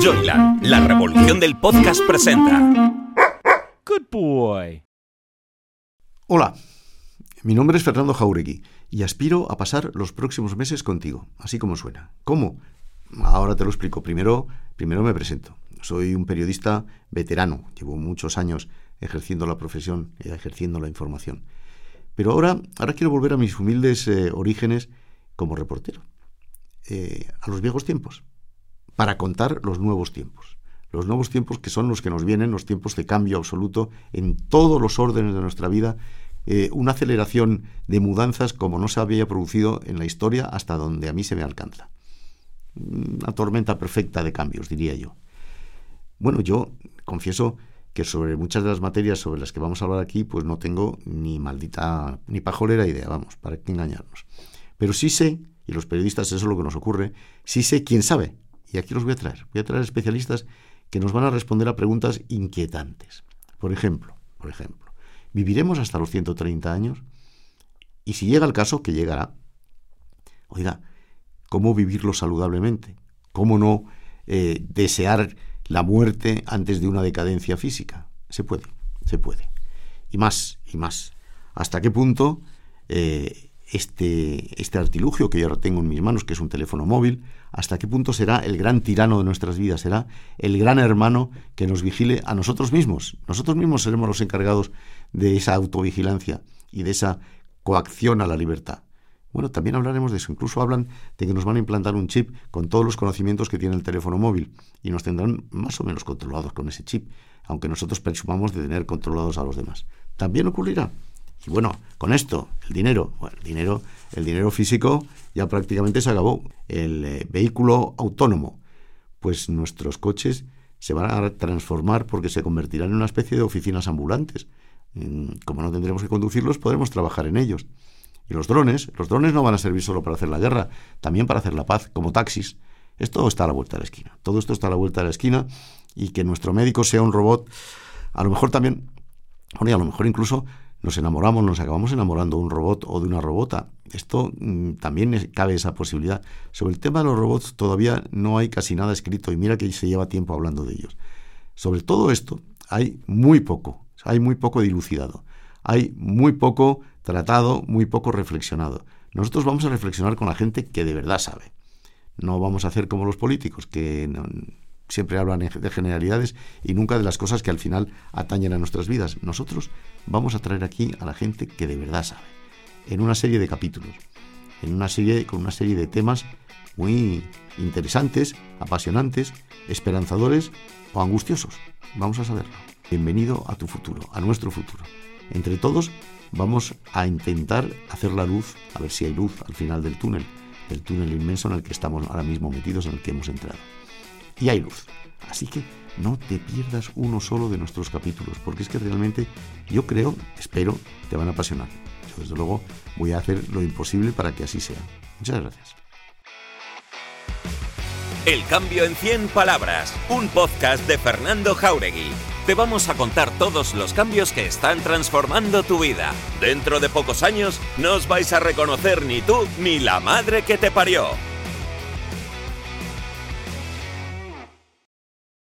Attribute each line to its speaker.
Speaker 1: Joyland, la revolución del podcast presenta.
Speaker 2: Good boy.
Speaker 3: Hola, mi nombre es Fernando Jauregui y aspiro a pasar los próximos meses contigo, así como suena. ¿Cómo? Ahora te lo explico. Primero, primero me presento. Soy un periodista veterano, llevo muchos años ejerciendo la profesión y ejerciendo la información. Pero ahora, ahora quiero volver a mis humildes eh, orígenes como reportero, eh, a los viejos tiempos, para contar los nuevos tiempos. Los nuevos tiempos que son los que nos vienen, los tiempos de cambio absoluto en todos los órdenes de nuestra vida, eh, una aceleración de mudanzas como no se había producido en la historia hasta donde a mí se me alcanza. Una tormenta perfecta de cambios, diría yo. Bueno, yo confieso que sobre muchas de las materias sobre las que vamos a hablar aquí, pues no tengo ni maldita, ni pajolera idea, vamos, para qué engañarnos. Pero sí sé, y los periodistas eso es lo que nos ocurre, sí sé quién sabe. Y aquí los voy a traer. Voy a traer especialistas que nos van a responder a preguntas inquietantes. Por ejemplo, por ejemplo, ¿viviremos hasta los 130 años? Y si llega el caso, que llegará, oiga, ¿cómo vivirlo saludablemente? ¿Cómo no eh, desear la muerte antes de una decadencia física? Se puede, se puede. Y más, y más. ¿Hasta qué punto eh, este, este artilugio que yo ahora tengo en mis manos, que es un teléfono móvil, hasta qué punto será el gran tirano de nuestras vidas, será el gran hermano que nos vigile a nosotros mismos. Nosotros mismos seremos los encargados de esa autovigilancia y de esa coacción a la libertad. Bueno, también hablaremos de eso. Incluso hablan de que nos van a implantar un chip con todos los conocimientos que tiene el teléfono móvil y nos tendrán más o menos controlados con ese chip, aunque nosotros presumamos de tener controlados a los demás. También ocurrirá. Y bueno, con esto, el dinero, bueno, el dinero, el dinero físico ya prácticamente se acabó. El eh, vehículo autónomo, pues nuestros coches se van a transformar porque se convertirán en una especie de oficinas ambulantes. Mm, como no tendremos que conducirlos, podremos trabajar en ellos. Y los drones, los drones no van a servir solo para hacer la guerra, también para hacer la paz, como taxis. Esto está a la vuelta de la esquina. Todo esto está a la vuelta de la esquina y que nuestro médico sea un robot, a lo mejor también, a lo mejor incluso nos enamoramos, nos acabamos enamorando de un robot o de una robota. Esto mm, también cabe esa posibilidad. Sobre el tema de los robots todavía no hay casi nada escrito y mira que se lleva tiempo hablando de ellos. Sobre todo esto hay muy poco, hay muy poco dilucidado, hay muy poco tratado, muy poco reflexionado. Nosotros vamos a reflexionar con la gente que de verdad sabe. No vamos a hacer como los políticos, que siempre hablan de generalidades y nunca de las cosas que al final atañen a nuestras vidas. Nosotros vamos a traer aquí a la gente que de verdad sabe, en una serie de capítulos, en una serie con una serie de temas muy interesantes, apasionantes, esperanzadores o angustiosos. Vamos a saberlo. Bienvenido a tu futuro, a nuestro futuro. Entre todos vamos a intentar hacer la luz, a ver si hay luz al final del túnel, del túnel inmenso en el que estamos ahora mismo metidos, en el que hemos entrado y hay luz. Así que no te pierdas uno solo de nuestros capítulos, porque es que realmente yo creo, espero, te van a apasionar. Yo desde luego voy a hacer lo imposible para que así sea. Muchas gracias.
Speaker 1: El cambio en 100 palabras, un podcast de Fernando Jauregui. Te vamos a contar todos los cambios que están transformando tu vida. Dentro de pocos años no os vais a reconocer ni tú ni la madre que te parió.